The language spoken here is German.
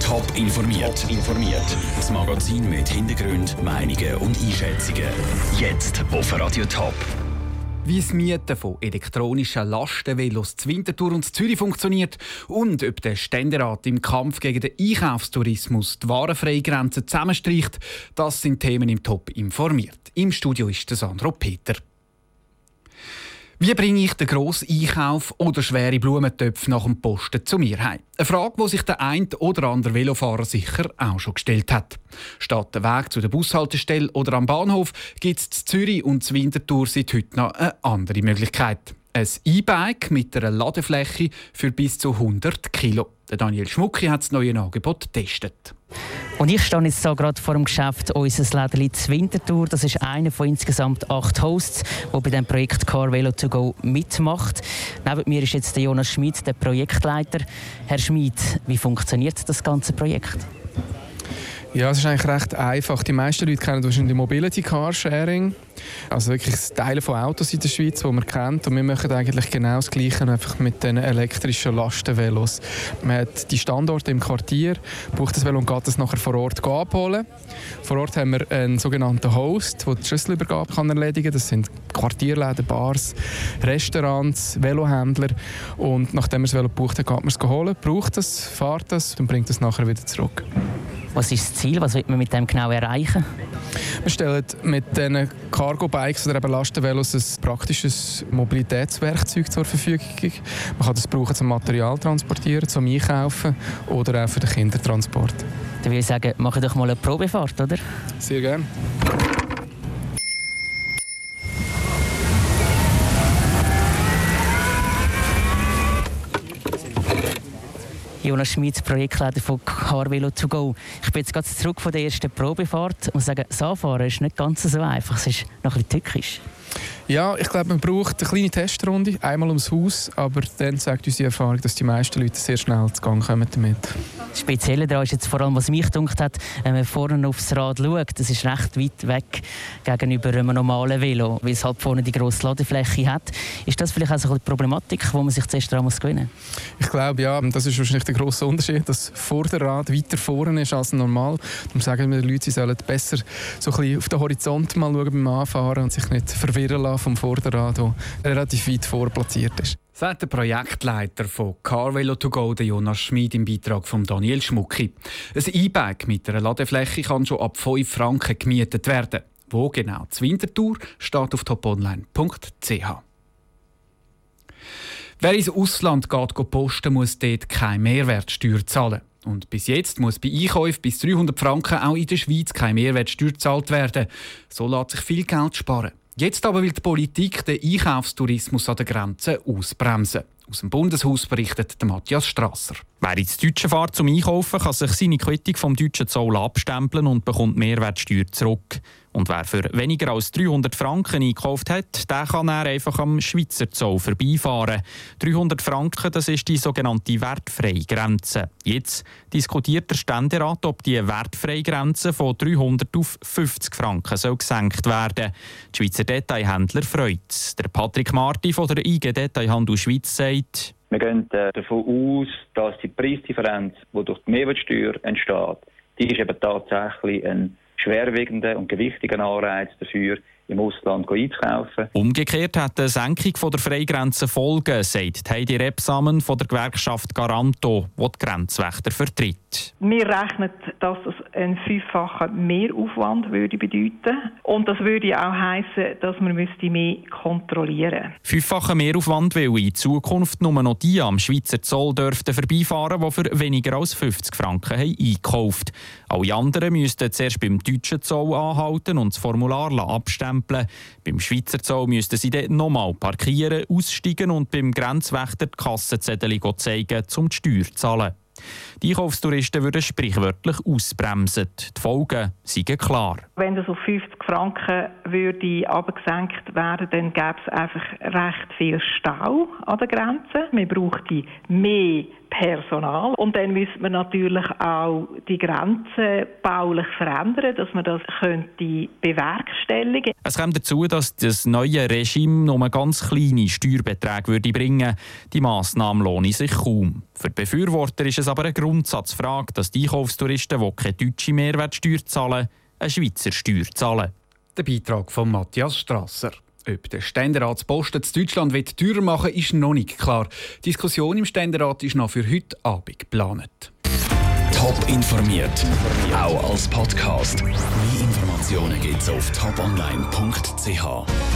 Top informiert. informiert. Das Magazin mit Hintergrund, Meinungen und Einschätzungen. Jetzt auf Radio Top. Wie das Mieten von elektronischen Lastenvelos zu Winterthur und Zürich funktioniert und ob der Ständerat im Kampf gegen den Einkaufstourismus die Warenfreigrenze zusammenstreicht, das sind Themen im Top informiert. Im Studio ist der Sandro Peter. Wie bringe ich den grossen Einkauf oder schwere Blumentöpfe nach dem Posten zu mir heim? Eine Frage, die sich der ein oder andere Velofahrer sicher auch schon gestellt hat. Statt der Weg zu der Bushaltestelle oder am Bahnhof gibt es in Zürich und in Winterthur seit heute noch eine andere Möglichkeit. Ein E-Bike mit einer Ladefläche für bis zu 100 Kilo. Daniel Schmucki hat das neue Angebot getestet. Und ich stehe jetzt hier gerade vor dem Geschäft unseres Lädeli Winterthur. Das ist einer von insgesamt acht Hosts, der bei dem Projekt Car Velo to Go mitmacht. Neben mir ist jetzt der Jonas Schmid, der Projektleiter. Herr Schmid, wie funktioniert das ganze Projekt? Ja, es ist eigentlich recht einfach. Die meisten Leute kennen wahrscheinlich Mobility Carsharing. Also wirklich das Teilen von Autos in der Schweiz, die man kennt. Und wir machen eigentlich genau das Gleiche, einfach mit den elektrischen Lastenvelos. Man hat die Standorte im Quartier, braucht das Velo und geht das nachher vor Ort abholen. Vor Ort haben wir einen sogenannten Host, der die Schlüsselübergabe kann erledigen kann. Das sind Quartierläden, Bars, Restaurants, Velohändler. Und nachdem man das Velo gebucht hat, geht man es holen, braucht es, fährt es und bringt es nachher wieder zurück. Was ist das Ziel? Was will man mit dem genau erreichen? Wir stellen mit diesen Cargo-Bikes oder eben Lastenvelos ein praktisches Mobilitätswerkzeug zur Verfügung. Man kann das brauchen zum Material transportieren, zum Einkaufen oder auch für den Kindertransport. Dann würde ich sagen, machen doch mal eine Probefahrt, oder? Sehr gerne. Jonas Schmid, Projektleiter von Carvelo to go. Ich bin jetzt gerade zurück von der ersten Probefahrt und sage, das Anfahren ist nicht ganz so einfach. Es ist noch ein bisschen tückisch. Ja, ich glaube, man braucht eine kleine Testrunde, einmal ums Haus, aber dann sagt unsere Erfahrung, dass die meisten Leute sehr schnell zu Gang kommen damit. Das Spezielle daran ist jetzt vor allem, was mich gedacht hat, wenn man vorne aufs Rad schaut, das ist recht weit weg gegenüber einem normalen Velo, weil es halt vorne die grosse Ladefläche hat. Ist das vielleicht auch so eine Problematik, wo man sich zuerst daran muss gewinnen Ich glaube, ja, das ist wahrscheinlich der grosse Unterschied, dass Vorderrad weiter vorne ist als normal. Darum sagen wir den Leuten, sie sollen besser so ein bisschen auf den Horizont mal schauen beim Anfahren und sich nicht verwirren lassen vom Vorderrad, das relativ weit vorplatziert ist. Sagt der Projektleiter von Carvelo to go, Jonas Schmid, im Beitrag von Daniel Schmucki. Ein E-Bike mit einer Ladefläche kann schon ab 5 Franken gemietet werden. Wo genau? Die Wintertour steht auf toponline.ch. Wer ins Ausland geht posten, muss dort keine Mehrwertsteuer zahlen. Und bis jetzt muss bei Einkäufen bis 300 Franken auch in der Schweiz keine Mehrwertsteuer gezahlt werden. So lässt sich viel Geld sparen. Jetzt aber will die Politik den Einkaufstourismus an der Grenze ausbremsen. Aus dem Bundeshaus berichtet Matthias Strasser. Wer ins Deutsche fährt zum Einkaufen, kann sich seine Quittung vom deutschen Zoll abstempeln und bekommt Mehrwertsteuer zurück. Und wer für weniger als 300 Franken einkauft hat, der kann er einfach am Schweizer Zoll vorbeifahren. 300 Franken, das ist die sogenannte Wertfreigrenze. Jetzt diskutiert der Ständerat, ob die Wertfreigrenze von 300 auf 50 Franken soll gesenkt werden Die Schweizer Detailhändler freut Der Patrick Marti von der IG Detailhandel Schweiz sagt, wir gehen äh, davon aus, dass die Preisdifferenz, die durch die Mehrwertsteuer entsteht, die ist eben tatsächlich ein schwerwiegender und gewichtiger Anreiz dafür, im Ausland einzukaufen. Umgekehrt hat eine Senkung von der Freigrenze Folgen, sagt Heidi Repsamen von der Gewerkschaft Garanto, die die Grenzwächter vertritt. Wir rechnen, dass es einen fünffachen Mehraufwand würde bedeuten und das würde auch heißen, dass man müsste mehr kontrollieren. Fünffacher Mehraufwand, weil in Zukunft nur noch die am Schweizer Zoll dürften vorbeifahren, die für weniger als 50 Franken haben eingekauft. Alle anderen müssten zuerst beim deutschen Zoll anhalten und das Formular abstimmen abstempeln. Beim Schweizer Zoll müssten sie dann nochmal parkieren, aussteigen und beim Grenzwächter die Kassenzettel zeigen, um die Steuer zu zahlen. Die Einkaufstouristen würden sprichwörtlich ausbremsen. Die Folgen seien klar. Wenn das auf 50 Franken würde abgesenkt werden, dann gäbe es einfach recht viel Stau an der Grenze. Man bräuchte mehr Personal. Und dann müsste man natürlich auch die Grenzen baulich verändern, dass man das könnte bewerkstelligen Es kommt dazu, dass das neue Regime nur ganz kleine Steuerbeträge würde bringen Die Massnahme lohne sich kaum. Für die Befürworter ist es aber eine Grundsatzfrage, dass die Einkaufstouristen, die keine deutsche Mehrwertsteuer zahlen, eine Schweizer Steuer zahlen. Der Beitrag von Matthias Strasser. Ob der Ständeratsposten in Deutschland wird teurer machen ist noch nicht klar. Die Diskussion im Ständerat ist noch für heute Abend geplant. Top informiert, auch als Podcast. Mehr Informationen gibt es auf toponline.ch.